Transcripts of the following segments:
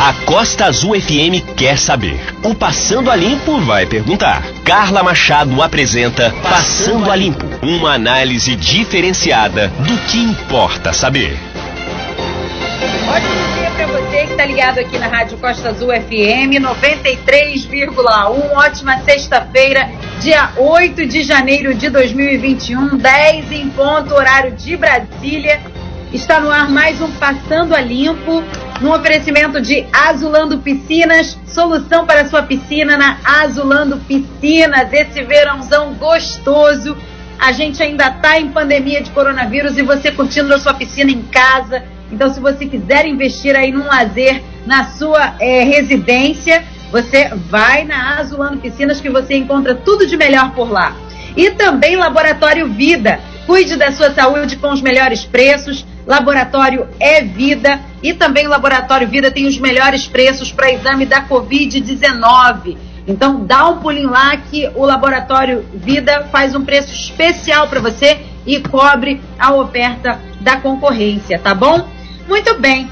A Costa Azul FM quer saber. O Passando a Limpo vai perguntar. Carla Machado apresenta Passando a Limpo, uma análise diferenciada do que importa saber. Ótimo dia para você que está ligado aqui na Rádio Costa Azul FM 93,1. Ótima sexta-feira, dia 8 de janeiro de 2021, 10 em ponto, horário de Brasília. Está no ar mais um Passando a Limpo, no oferecimento de Azulando Piscinas, solução para sua piscina na Azulando Piscinas, esse verãozão gostoso. A gente ainda está em pandemia de coronavírus e você curtindo a sua piscina em casa. Então, se você quiser investir aí num lazer na sua é, residência, você vai na Azulando Piscinas que você encontra tudo de melhor por lá. E também Laboratório Vida. Cuide da sua saúde com os melhores preços. Laboratório é Vida e também o Laboratório Vida tem os melhores preços para exame da Covid-19. Então dá um pulinho lá que o Laboratório Vida faz um preço especial para você e cobre a oferta da concorrência, tá bom? Muito bem.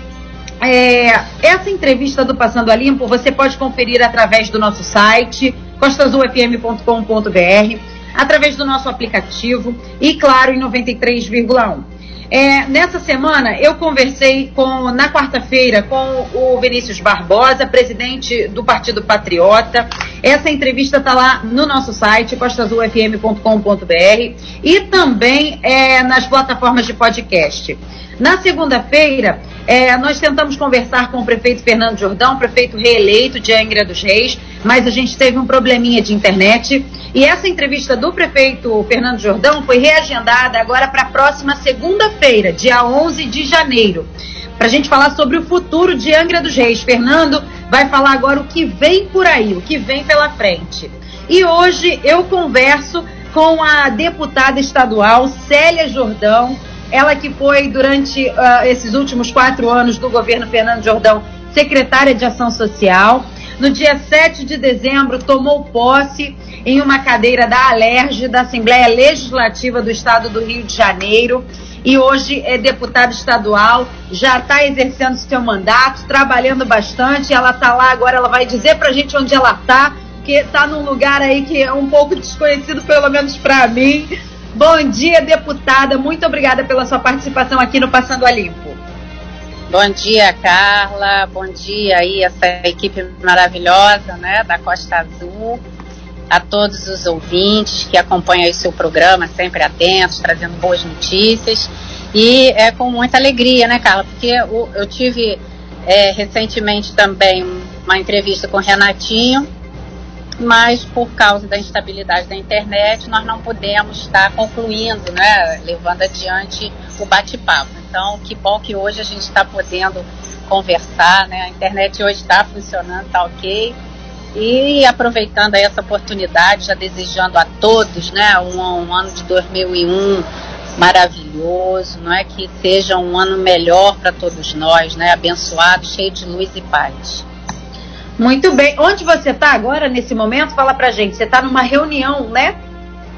É, essa entrevista do Passando a Limpo você pode conferir através do nosso site costazulfm.com.br, através do nosso aplicativo e, claro, em 93,1. É, nessa semana eu conversei com, na quarta-feira com o Vinícius Barbosa, presidente do Partido Patriota. Essa entrevista está lá no nosso site, costazulfm.com.br e também é, nas plataformas de podcast. Na segunda-feira, é, nós tentamos conversar com o prefeito Fernando Jordão, prefeito reeleito de Angra dos Reis, mas a gente teve um probleminha de internet. E essa entrevista do prefeito Fernando Jordão foi reagendada agora para a próxima segunda-feira, dia 11 de janeiro, para a gente falar sobre o futuro de Angra dos Reis. Fernando vai falar agora o que vem por aí, o que vem pela frente. E hoje eu converso com a deputada estadual Célia Jordão, ela que foi durante uh, esses últimos quatro anos do governo Fernando Jordão secretária de Ação Social. No dia 7 de dezembro, tomou posse em uma cadeira da Alerj, da Assembleia Legislativa do Estado do Rio de Janeiro. E hoje é deputada estadual, já está exercendo seu mandato, trabalhando bastante. Ela está lá agora, ela vai dizer para a gente onde ela está, porque está num lugar aí que é um pouco desconhecido, pelo menos para mim. Bom dia, deputada. Muito obrigada pela sua participação aqui no Passando a Limpo. Bom dia, Carla. Bom dia aí essa equipe maravilhosa, né, da Costa Azul. A todos os ouvintes que acompanham o seu programa, sempre atentos, trazendo boas notícias. E é com muita alegria, né, Carla? Porque eu, eu tive é, recentemente também uma entrevista com o Renatinho, mas por causa da instabilidade da internet nós não pudemos estar concluindo, né, levando adiante o bate-papo. Então, que bom que hoje a gente está podendo conversar, né? A internet hoje está funcionando, está ok. E aproveitando essa oportunidade, já desejando a todos, né, um, um ano de 2001 maravilhoso, não é que seja um ano melhor para todos nós, né, abençoado, cheio de luz e paz. Muito bem. Onde você está agora, nesse momento? Fala pra gente. Você está numa reunião, né?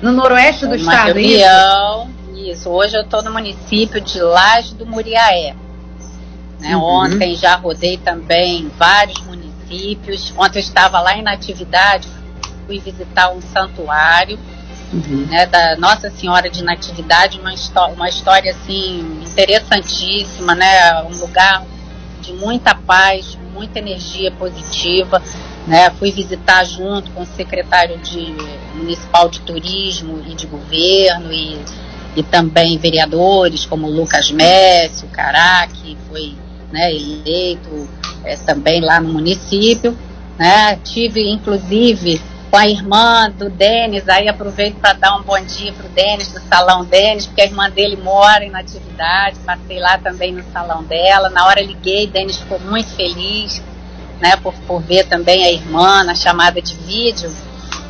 No noroeste do uma estado, reunião, isso? isso? Hoje eu estou no município de Laje do Muriaé. Né? Uhum. Ontem já rodei também vários municípios. Ontem eu estava lá em Natividade, fui visitar um santuário uhum. né, da Nossa Senhora de Natividade, uma, uma história assim interessantíssima, né? Um lugar de muita paz, muita energia positiva. Né? Fui visitar junto com o secretário de, municipal de turismo e de governo e, e também vereadores como Lucas Messi, o Cará, que foi né, eleito é, também lá no município. Né? Tive, inclusive, com a irmã do Denis, aí aproveito para dar um bom dia para o Denis, do Salão Denis, porque a irmã dele mora em Natividade, passei lá também no salão dela, na hora liguei, Denis ficou muito feliz, né, por, por ver também a irmã na chamada de vídeo,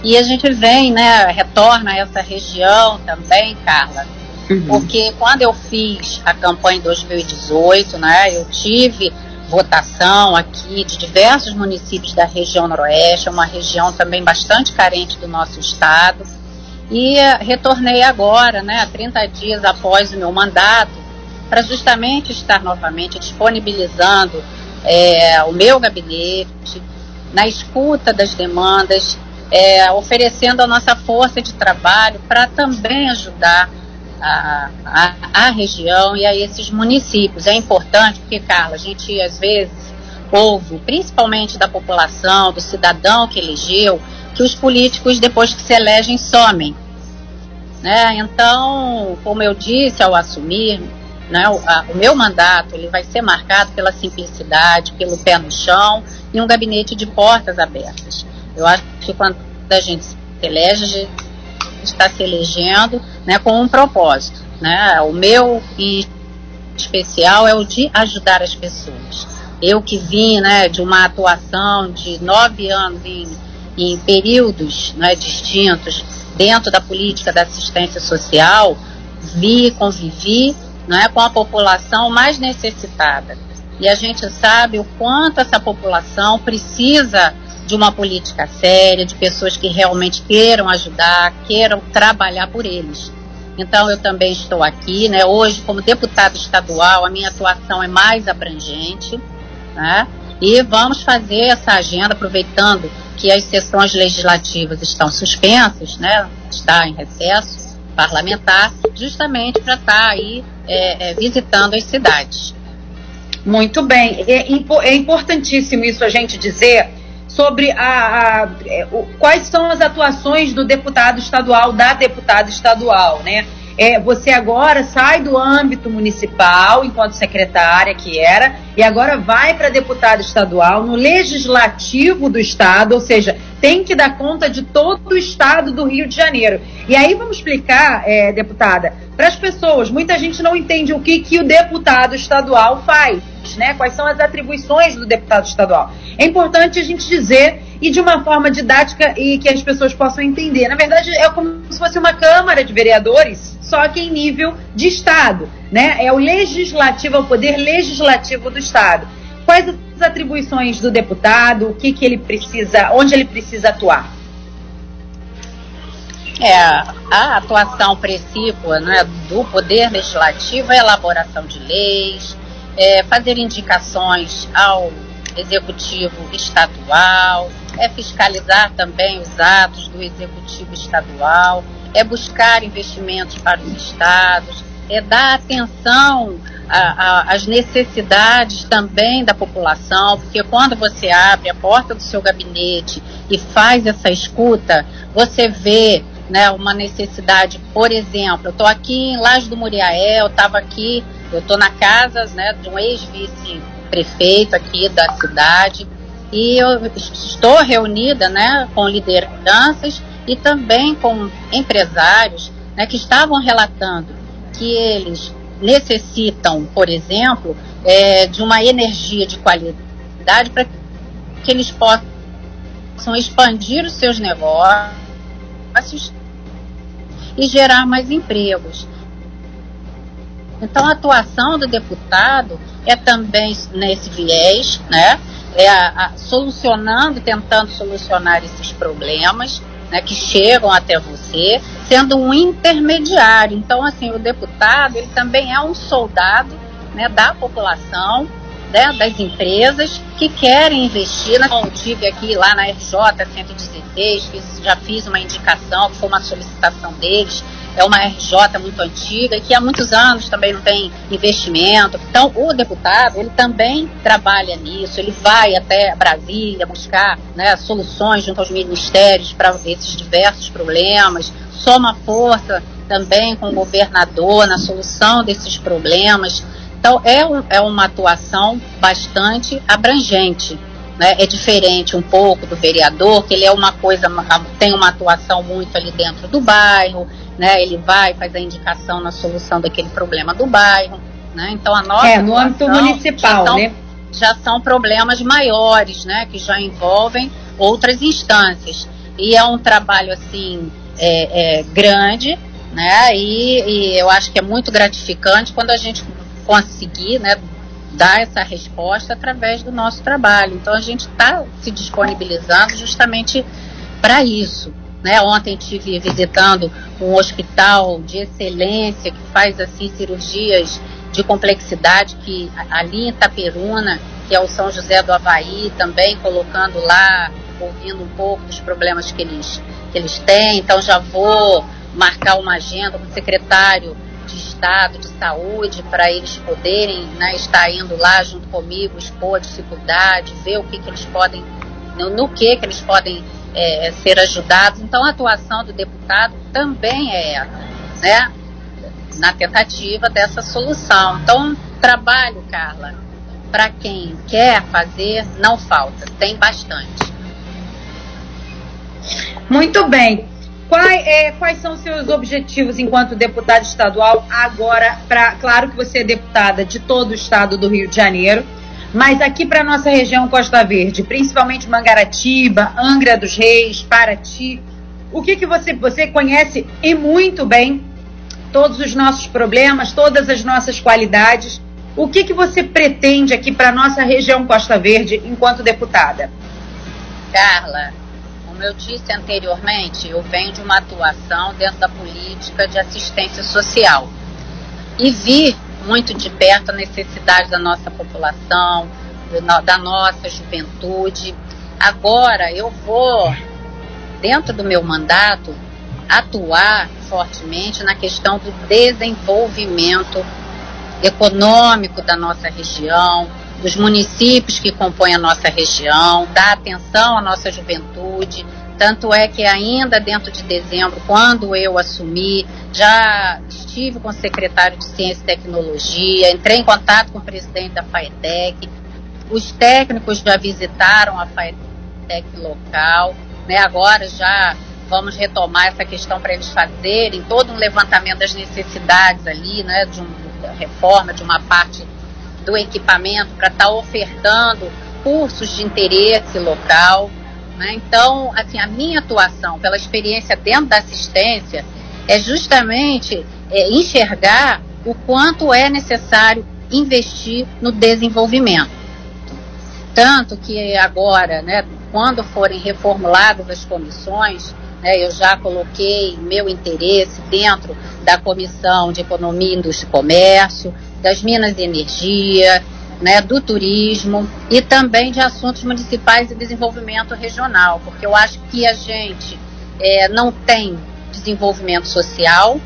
e a gente vem, né, retorna a essa região também, Carla, uhum. porque quando eu fiz a campanha em 2018, né, eu tive votação aqui de diversos municípios da região noroeste, uma região também bastante carente do nosso estado. E retornei agora, né, 30 dias após o meu mandato, para justamente estar novamente disponibilizando é, o meu gabinete, na escuta das demandas, é, oferecendo a nossa força de trabalho para também ajudar a, a, a, região e a esses municípios. É importante porque, Carla, a gente às vezes ouve, principalmente da população, do cidadão que elegeu, que os políticos, depois que se elegem, somem. Né? Então, como eu disse ao assumir, né, o, a, o meu mandato ele vai ser marcado pela simplicidade, pelo pé no chão e um gabinete de portas abertas. Eu acho que quando a gente se elege, a gente está se elegendo né, com um propósito. Né? O meu em especial é o de ajudar as pessoas. Eu que vim né, de uma atuação de nove anos em, em períodos né, distintos dentro da política da assistência social, vi, convivi né, com a população mais necessitada. E a gente sabe o quanto essa população precisa de uma política séria, de pessoas que realmente queiram ajudar, queiram trabalhar por eles. Então eu também estou aqui, né? Hoje, como deputada estadual, a minha atuação é mais abrangente, né? E vamos fazer essa agenda, aproveitando que as sessões legislativas estão suspensas, né? Está em recesso parlamentar, justamente para estar aí é, é, visitando as cidades. Muito bem, é, é importantíssimo isso a gente dizer, sobre a, a, é, o, quais são as atuações do deputado estadual, da deputada estadual, né? É, você agora sai do âmbito municipal, enquanto secretária que era, e agora vai para deputada estadual no legislativo do estado, ou seja, tem que dar conta de todo o estado do Rio de Janeiro. E aí vamos explicar, é, deputada, para as pessoas, muita gente não entende o que, que o deputado estadual faz né? Quais são as atribuições do deputado estadual? É importante a gente dizer e de uma forma didática e que as pessoas possam entender. Na verdade, é como se fosse uma Câmara de Vereadores, só que em nível de Estado, né? É o legislativo, é o poder legislativo do Estado. Quais as atribuições do deputado? O que, que ele precisa, onde ele precisa atuar? É, a atuação precípua né, do Poder Legislativo é a elaboração de leis, é, fazer indicações ao executivo estadual, é fiscalizar também os atos do executivo estadual, é buscar investimentos para os estados, é dar atenção às necessidades também da população, porque quando você abre a porta do seu gabinete e faz essa escuta, você vê né, uma necessidade, por exemplo, eu estou aqui em Laje do Muriaé, eu estava aqui eu estou na casa né, de um ex-vice-prefeito aqui da cidade e eu estou reunida né, com lideranças e também com empresários né, que estavam relatando que eles necessitam, por exemplo, é, de uma energia de qualidade para que eles possam expandir os seus negócios e gerar mais empregos. Então, a atuação do deputado é também nesse viés, né? É a, a, solucionando, tentando solucionar esses problemas, né, que chegam até você, sendo um intermediário. Então, assim, o deputado, ele também é um soldado, né, da população, né, das empresas que querem investir. Como eu tive aqui lá na RJ 116, fiz, já fiz uma indicação, que foi uma solicitação deles, é uma RJ muito antiga e que há muitos anos também não tem investimento. Então, o deputado, ele também trabalha nisso, ele vai até Brasília buscar né, soluções junto aos ministérios para esses diversos problemas, soma força também com o governador na solução desses problemas. Então, é, um, é uma atuação bastante abrangente. Né? É diferente um pouco do vereador, que ele é uma coisa, tem uma atuação muito ali dentro do bairro, né? Ele vai, faz a indicação na solução daquele problema do bairro, né? Então a nossa é no âmbito municipal, já são, né? Já são problemas maiores, né? Que já envolvem outras instâncias e é um trabalho assim é, é, grande, né? E, e eu acho que é muito gratificante quando a gente conseguir, né? dar essa resposta através do nosso trabalho. Então a gente está se disponibilizando justamente para isso. Né? Ontem tive visitando um hospital de excelência que faz assim cirurgias de complexidade que ali em Itaperuna que é o São José do Havaí, também colocando lá, ouvindo um pouco dos problemas que eles, que eles têm. Então já vou marcar uma agenda com o secretário Estado de Saúde para eles poderem né, estar indo lá junto comigo, expor a dificuldade, ver o que, que eles podem, no, no que, que eles podem é, ser ajudados. Então a atuação do deputado também é essa, né? Na tentativa dessa solução. Então, trabalho, Carla, para quem quer fazer, não falta, tem bastante. Muito bem. Quais, é, quais são seus objetivos enquanto deputada estadual agora? Pra, claro que você é deputada de todo o estado do Rio de Janeiro, mas aqui para nossa região Costa Verde, principalmente Mangaratiba, Angra dos Reis, Paraty, o que que você você conhece e muito bem todos os nossos problemas, todas as nossas qualidades. O que que você pretende aqui para nossa região Costa Verde enquanto deputada? Carla, como eu disse anteriormente, eu venho de uma atuação dentro da política de assistência social e vi muito de perto a necessidade da nossa população, da nossa juventude. Agora eu vou, dentro do meu mandato, atuar fortemente na questão do desenvolvimento econômico da nossa região, dos municípios que compõem a nossa região, dar atenção à nossa juventude. Tanto é que ainda dentro de dezembro, quando eu assumi, já estive com o secretário de Ciência e Tecnologia, entrei em contato com o presidente da FAETEC, os técnicos já visitaram a FAETEC local, né? agora já vamos retomar essa questão para eles fazerem todo um levantamento das necessidades ali, né, de uma reforma de uma parte do equipamento para estar tá ofertando cursos de interesse local. Né? Então, assim, a minha atuação pela experiência dentro da assistência é justamente é, enxergar o quanto é necessário investir no desenvolvimento. Tanto que agora, né, quando forem reformuladas as comissões, né, eu já coloquei meu interesse dentro da Comissão de Economia, Indústria e Comércio, das Minas e Energia, né, do turismo e também de assuntos municipais e desenvolvimento regional, porque eu acho que a gente é, não tem desenvolvimento social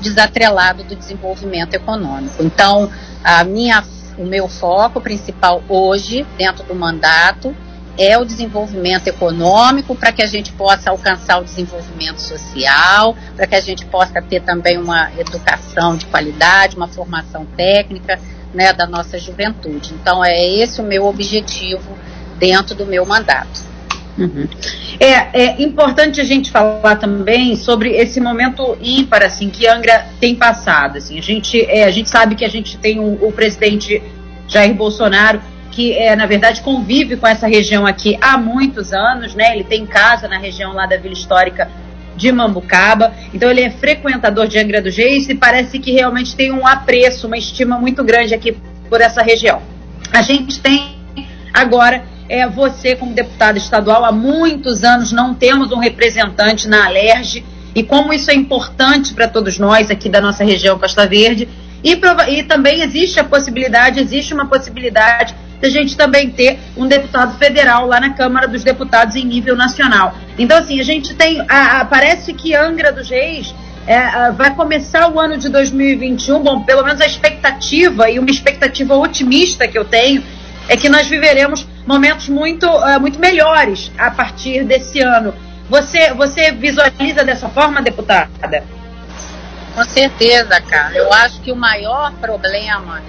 desatrelado do desenvolvimento econômico. Então, a minha, o meu foco principal hoje, dentro do mandato, é o desenvolvimento econômico para que a gente possa alcançar o desenvolvimento social, para que a gente possa ter também uma educação de qualidade, uma formação técnica né, da nossa juventude. Então é esse o meu objetivo dentro do meu mandato. Uhum. É, é, importante a gente falar também sobre esse momento ímpar assim que Angra tem passado. Assim, a gente é, a gente sabe que a gente tem o, o presidente Jair Bolsonaro que é, na verdade convive com essa região aqui há muitos anos, né? Ele tem casa na região lá da Vila Histórica de Mambucaba, então ele é frequentador de Angra dos Reis e parece que realmente tem um apreço, uma estima muito grande aqui por essa região. A gente tem agora é você como deputado estadual há muitos anos não temos um representante na Alerj e como isso é importante para todos nós aqui da nossa região Costa Verde e, e também existe a possibilidade, existe uma possibilidade da gente também ter um deputado federal lá na Câmara dos Deputados em nível nacional. Então, assim, a gente tem. A, a, parece que Angra dos Reis é, vai começar o ano de 2021, bom, pelo menos a expectativa e uma expectativa otimista que eu tenho é que nós viveremos momentos muito, uh, muito melhores a partir desse ano. Você, você visualiza dessa forma, deputada? Com certeza, cara. Eu acho que o maior problema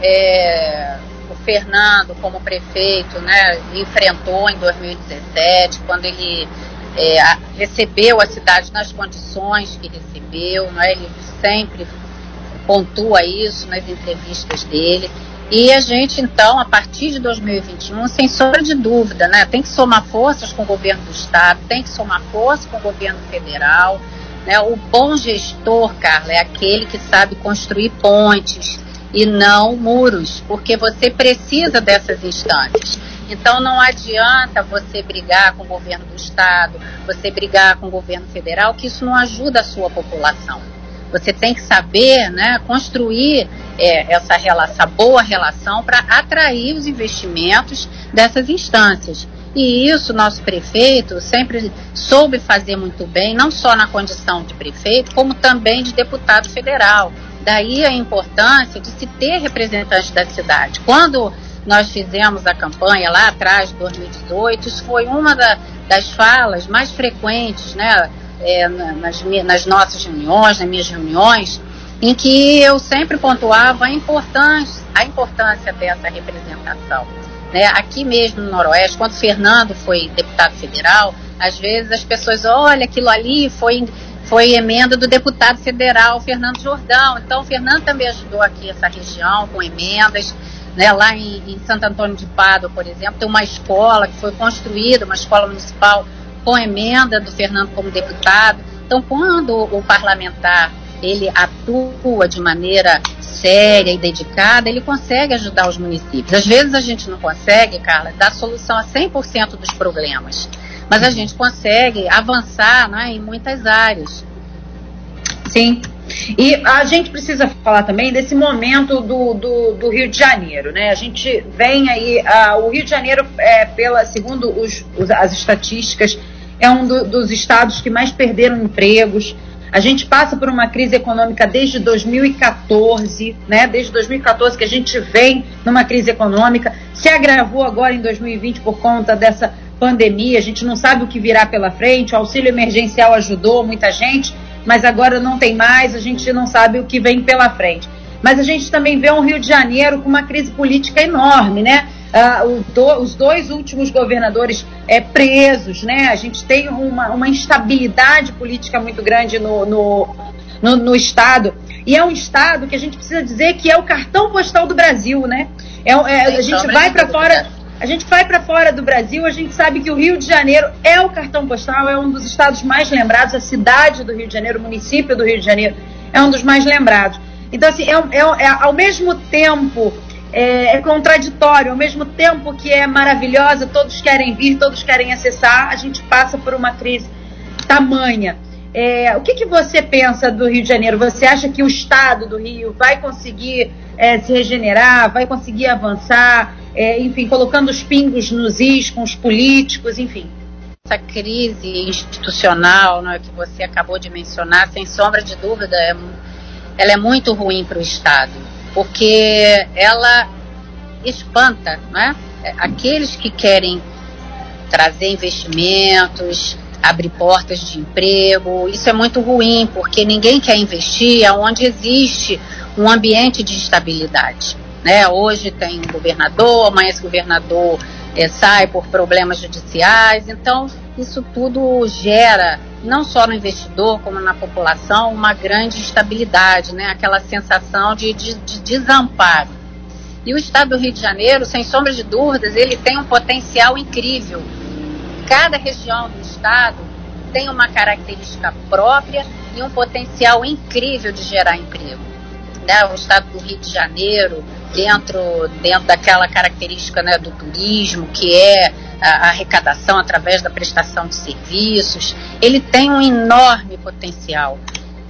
é o Fernando, como prefeito, né, enfrentou em 2017, quando ele é, recebeu a cidade nas condições que recebeu, né, ele sempre pontua isso nas entrevistas dele. E a gente, então, a partir de 2021, sem sombra de dúvida, né, tem que somar forças com o governo do Estado, tem que somar forças com o governo federal. Né? O bom gestor, Carla, é aquele que sabe construir pontes, e não muros, porque você precisa dessas instâncias. Então não adianta você brigar com o governo do estado, você brigar com o governo federal, que isso não ajuda a sua população. Você tem que saber né, construir é, essa, relação, essa boa relação para atrair os investimentos dessas instâncias. E isso nosso prefeito sempre soube fazer muito bem, não só na condição de prefeito, como também de deputado federal. Daí a importância de se ter representantes da cidade. Quando nós fizemos a campanha lá atrás, de 2018, isso foi uma da, das falas mais frequentes né, é, nas, nas nossas reuniões, nas minhas reuniões, em que eu sempre pontuava a importância, a importância dessa representação. Né? Aqui mesmo no Noroeste, quando Fernando foi deputado federal, às vezes as pessoas, olha, aquilo ali foi, foi emenda do deputado federal Fernando Jordão. Então, o Fernando também ajudou aqui essa região com emendas. Né, lá em, em Santo Antônio de Pádua, por exemplo, tem uma escola que foi construída, uma escola municipal com emenda do Fernando como deputado. Então, quando o parlamentar ele atua de maneira séria e dedicada, ele consegue ajudar os municípios. Às vezes a gente não consegue, Carla, dar solução a 100% dos problemas, mas a gente consegue avançar né, em muitas áreas. Sim. E a gente precisa falar também desse momento do, do, do Rio de Janeiro, né? A gente vem aí, uh, o Rio de Janeiro, é, pela, segundo os, os, as estatísticas, é um do, dos estados que mais perderam empregos. A gente passa por uma crise econômica desde 2014, né? Desde 2014 que a gente vem numa crise econômica, se agravou agora em 2020 por conta dessa pandemia. A gente não sabe o que virá pela frente. O auxílio emergencial ajudou muita gente, mas agora não tem mais. A gente não sabe o que vem pela frente. Mas a gente também vê um Rio de Janeiro com uma crise política enorme, né? uh, do, os dois últimos governadores é, presos, né? A gente tem uma, uma instabilidade política muito grande no, no, no, no, Estado. E é um Estado que a gente precisa dizer que é o cartão postal do Brasil, né? É, é a gente vai para fora. A gente vai para fora do Brasil, a gente sabe que o Rio de Janeiro é o cartão postal, é um dos estados mais lembrados, a cidade do Rio de Janeiro, o município do Rio de Janeiro é um dos mais lembrados. Então, assim, é, é, é ao mesmo tempo é, é, contraditório, ao mesmo tempo que é maravilhosa, todos querem vir, todos querem acessar, a gente passa por uma crise tamanha. É, o que, que você pensa do Rio de Janeiro? Você acha que o Estado do Rio vai conseguir é, se regenerar, vai conseguir avançar, é, enfim, colocando os pingos nos is com os políticos, enfim? Essa crise institucional né, que você acabou de mencionar, sem sombra de dúvida, é, ela é muito ruim para o Estado porque ela espanta né? aqueles que querem trazer investimentos, abrir portas de emprego. Isso é muito ruim, porque ninguém quer investir onde existe um ambiente de estabilidade. Né? Hoje tem um governador, amanhã esse governador é, sai por problemas judiciais, então isso tudo gera não só no investidor, como na população, uma grande instabilidade, né? aquela sensação de, de, de desamparo. E o estado do Rio de Janeiro, sem sombra de dúvidas, ele tem um potencial incrível. Cada região do estado tem uma característica própria e um potencial incrível de gerar emprego. Né? O estado do Rio de Janeiro, dentro, dentro daquela característica né, do turismo, que é a arrecadação através da prestação de serviços, ele tem um enorme potencial.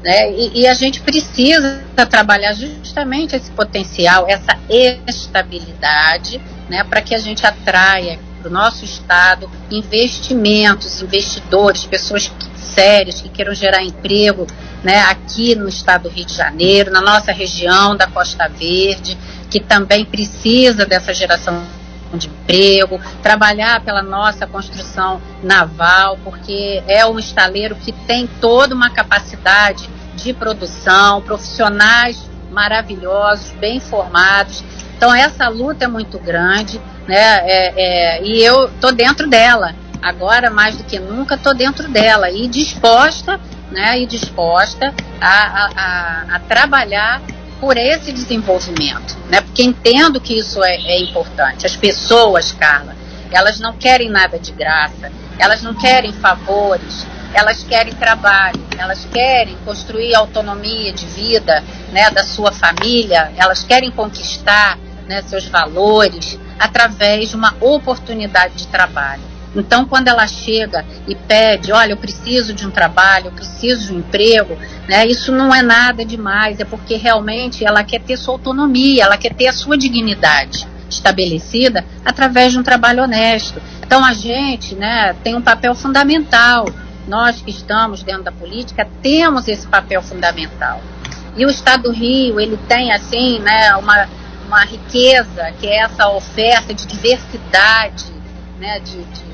Né? E, e, a gente precisa trabalhar justamente esse potencial, essa estabilidade, né, para que a gente atraia para o nosso estado investimentos, investidores, pessoas sérias que queiram gerar emprego né, aqui no estado do Rio de Janeiro, na nossa região da Costa Verde, que também precisa dessa geração de emprego, trabalhar pela nossa construção naval, porque é um estaleiro que tem toda uma capacidade de produção, profissionais maravilhosos, bem formados. Então essa luta é muito grande, né? É, é, e eu tô dentro dela. Agora mais do que nunca tô dentro dela e disposta, né? E disposta a, a, a, trabalhar por esse desenvolvimento, né? Porque entendo que isso é, é importante. As pessoas, Carla, elas não querem nada de graça, elas não querem favores, elas querem trabalho, elas querem construir autonomia de vida, né, da sua família, elas querem conquistar, né, seus valores através de uma oportunidade de trabalho. Então, quando ela chega e pede, olha, eu preciso de um trabalho, eu preciso de um emprego, né, isso não é nada demais, é porque realmente ela quer ter sua autonomia, ela quer ter a sua dignidade estabelecida através de um trabalho honesto. Então, a gente né, tem um papel fundamental. Nós que estamos dentro da política temos esse papel fundamental. E o Estado do Rio, ele tem, assim, né, uma, uma riqueza, que é essa oferta de diversidade, né, de, de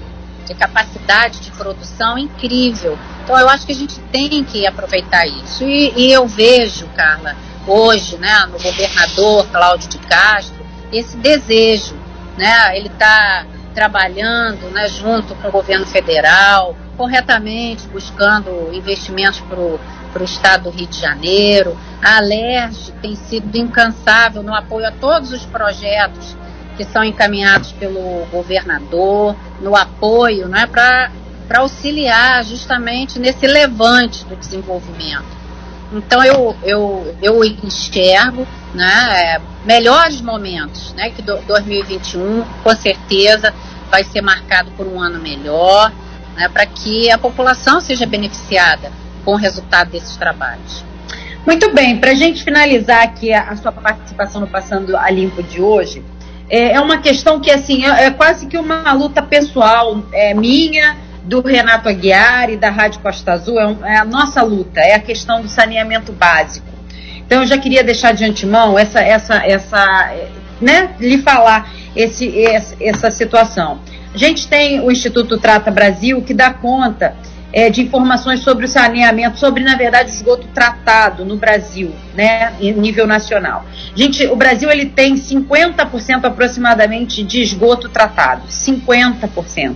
de capacidade de produção incrível. Então eu acho que a gente tem que aproveitar isso. E, e eu vejo, Carla, hoje, né, no governador Cláudio de Castro, esse desejo, né? Ele está trabalhando, né, junto com o governo federal, corretamente buscando investimentos para o estado do Rio de Janeiro. A Alerj tem sido incansável no apoio a todos os projetos que são encaminhados pelo governador, no apoio né, para auxiliar justamente nesse levante do desenvolvimento. Então eu, eu, eu enxergo né, melhores momentos, né, que 2021 com certeza vai ser marcado por um ano melhor, né, para que a população seja beneficiada com o resultado desses trabalhos. Muito bem, para a gente finalizar aqui a, a, sua participação no Passando a Limpo de hoje, é, é uma questão que assim é, é, quase que uma luta pessoal é, minha, do Renato Aguiar e da Rádio Costa Azul, é, um, é, a nossa luta, é a questão do saneamento básico. Então eu já queria deixar de antemão essa, essa, essa, né, lhe falar esse, essa situação. A gente tem o Instituto Trata Brasil que dá conta é, de informações sobre o saneamento, sobre, na verdade, esgoto tratado no Brasil, né, em nível nacional. Gente, o Brasil ele tem 50% aproximadamente de esgoto tratado, 50%.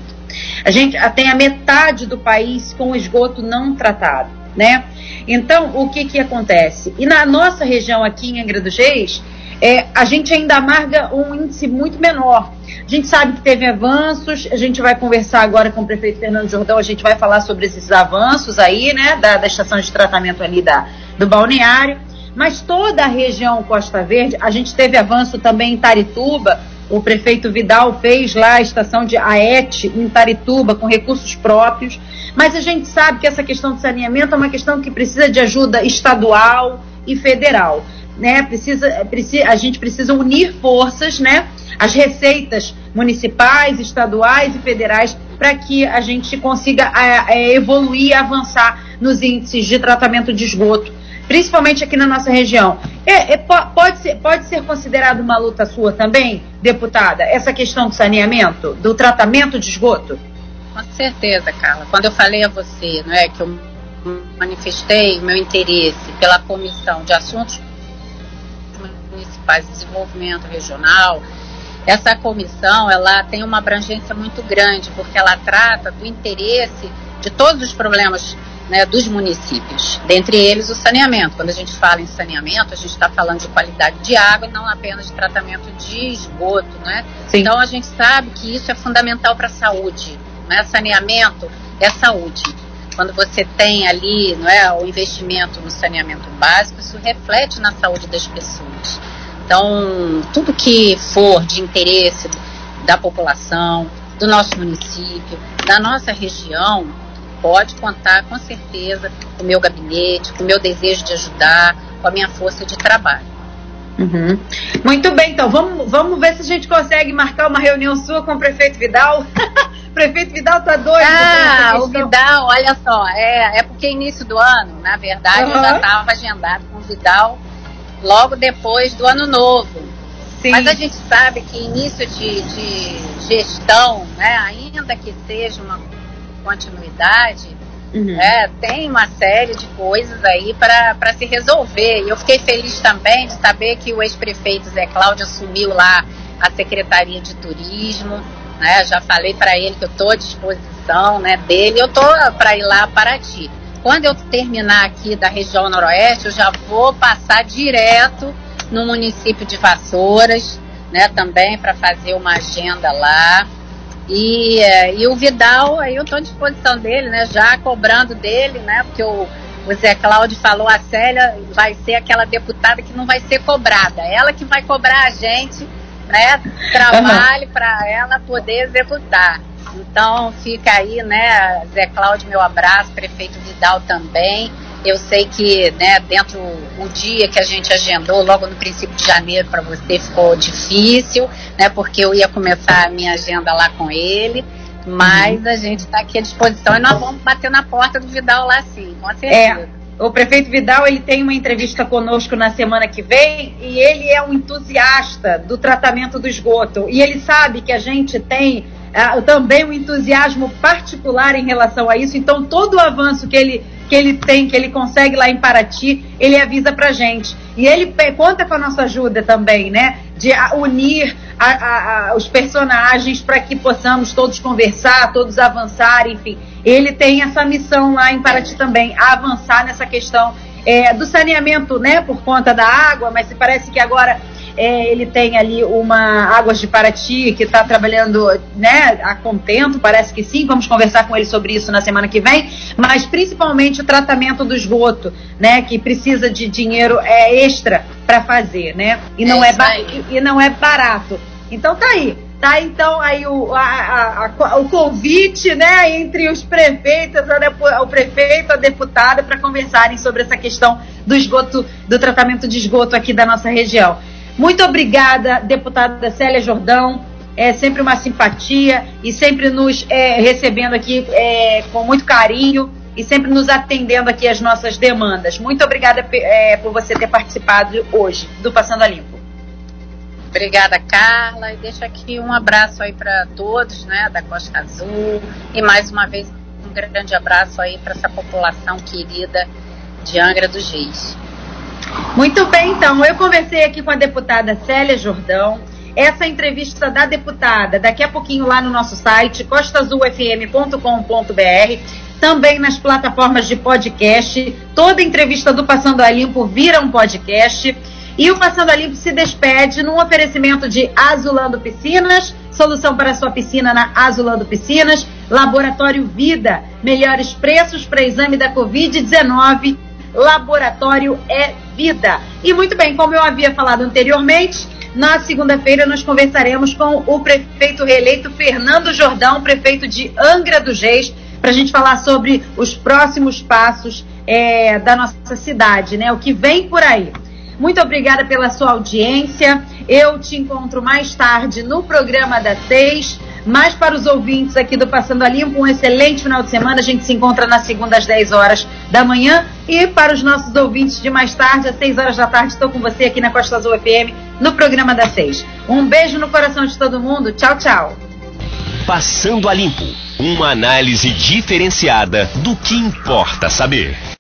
A gente tem a metade do país com esgoto não tratado, né? Então, o que que acontece? E na nossa região aqui em Angra dos Reis, é, a gente ainda amarga um índice muito menor. A gente sabe que teve avanços, a gente vai conversar agora com o prefeito Fernando Jordão, a gente vai falar sobre esses avanços aí, né, da, da estação de tratamento ali da, do balneário. Mas toda a região Costa Verde, a gente teve avanço também em Tarituba, o prefeito Vidal fez lá a estação de AET em Tarituba com recursos próprios, mas a gente sabe que essa questão de saneamento é uma questão que precisa de ajuda estadual e federal né? Precisa, precisa, a gente precisa unir forças, né? As receitas municipais, estaduais e federais para que a gente consiga é, é, evoluir avançar nos índices de tratamento de esgoto, principalmente aqui na nossa região. É, é, pode, ser, pode ser considerado uma luta sua também, deputada, essa questão do saneamento, do tratamento de esgoto? Com certeza, Carla. Quando eu falei a você, não é, que eu manifestei meu interesse pela comissão de assuntos De Desenvolvimento Regional, essa comissão ela tem uma abrangência muito grande, porque ela trata do interesse de todos os problemas né, dos municípios, dentre eles o saneamento. Quando a gente fala em saneamento, a gente está falando de qualidade de água e não apenas de tratamento de esgoto. Né? Então a gente sabe que isso é fundamental para a saúde. Né? Saneamento é saúde. Quando você tem ali não é, o investimento no saneamento básico, isso reflete na saúde das pessoas. Então, tudo que for de interesse da população, do nosso município, da nossa região, pode contar com certeza com o meu gabinete, com o meu desejo de ajudar, com a minha força de trabalho. Uhum. Muito bem, então vamos, vamos ver se a gente consegue marcar uma reunião sua com o prefeito Vidal. o prefeito Vidal tá doido. Ah, o Vidal, olha só, é, é porque início do ano, na verdade, uhum. eu já estava agendado com o Vidal logo depois do ano novo. Sim. Mas a gente sabe que início de, de gestão, né, ainda que seja uma continuidade, uhum. é, tem uma série de coisas aí para se resolver. E eu fiquei feliz também de saber que o ex-prefeito Zé Cláudio assumiu lá a Secretaria de Turismo. Né, já falei para ele que eu estou à disposição né, dele, eu estou para ir lá para ti. Quando eu terminar aqui da região noroeste, eu já vou passar direto no município de Vassouras, né, também para fazer uma agenda lá. E, é, e o Vidal, aí eu estou à disposição dele, né, já cobrando dele, né, porque o, o Zé Cláudio falou, a Célia vai ser aquela deputada que não vai ser cobrada, ela que vai cobrar a gente, né, trabalho uhum. para ela poder executar. Então fica aí, né, Zé Cláudio, meu abraço, prefeito Vidal também. Eu sei que, né, dentro o dia que a gente agendou, logo no princípio de janeiro, para você ficou difícil, né, porque eu ia começar a minha agenda lá com ele. Mas uhum. a gente está aqui à disposição e nós vamos bater na porta do Vidal lá sim, com certeza. É. O prefeito Vidal ele tem uma entrevista conosco na semana que vem e ele é um entusiasta do tratamento do esgoto e ele sabe que a gente tem também um entusiasmo particular em relação a isso. Então todo o avanço que ele que ele tem, que ele consegue lá em Paraty, ele avisa pra gente. E ele conta com a nossa ajuda também, né? De unir a, a, a, os personagens para que possamos todos conversar, todos avançar, enfim. Ele tem essa missão lá em Paraty também, avançar nessa questão é, do saneamento, né? Por conta da água, mas parece que agora é, ele tem ali uma Águas de Paraty que está trabalhando né, a contento, parece que sim. Vamos conversar com ele sobre isso na semana que vem. Mas principalmente o tratamento do esgoto, né, que precisa de dinheiro é, extra para fazer, né? E não é, é e não é barato. Então tá aí. Tá então aí o, a, a, o convite, né, entre os prefeitos, o prefeito, a deputada, para conversarem sobre essa questão do esgoto, do tratamento de esgoto aqui da nossa região. Muito obrigada, deputada Célia Jordão. É sempre uma simpatia e sempre nos é, recebendo aqui é, com muito carinho e sempre nos atendendo aqui às nossas demandas. Muito obrigada é, por você ter participado hoje do Passando a Limpo. Obrigada, Carla. E deixo aqui um abraço aí para todos, né, da Costa Azul. E mais uma vez um grande abraço aí para essa população querida de Angra dos Reis. Muito bem, então. Eu conversei aqui com a deputada Célia Jordão. Essa entrevista da deputada, daqui a pouquinho lá no nosso site, costazulfm.com.br, também nas plataformas de podcast. Toda entrevista do Passando a Limpo vira um podcast. E o Passando a Limpo se despede num oferecimento de Azulando Piscinas, solução para sua piscina na Azulando Piscinas, Laboratório Vida, melhores preços para exame da Covid-19 Laboratório é Vida. E muito bem, como eu havia falado anteriormente, na segunda-feira nós conversaremos com o prefeito reeleito Fernando Jordão, prefeito de Angra dos Reis, para a gente falar sobre os próximos passos é, da nossa cidade, né? O que vem por aí. Muito obrigada pela sua audiência. Eu te encontro mais tarde no programa das seis. Mas para os ouvintes aqui do Passando a Limpo, um excelente final de semana. A gente se encontra na segunda às 10 horas da manhã. E para os nossos ouvintes de mais tarde, às 6 horas da tarde, estou com você aqui na Costa Azul FM, no programa das 6. Um beijo no coração de todo mundo. Tchau, tchau. Passando a Limpo uma análise diferenciada do que importa saber.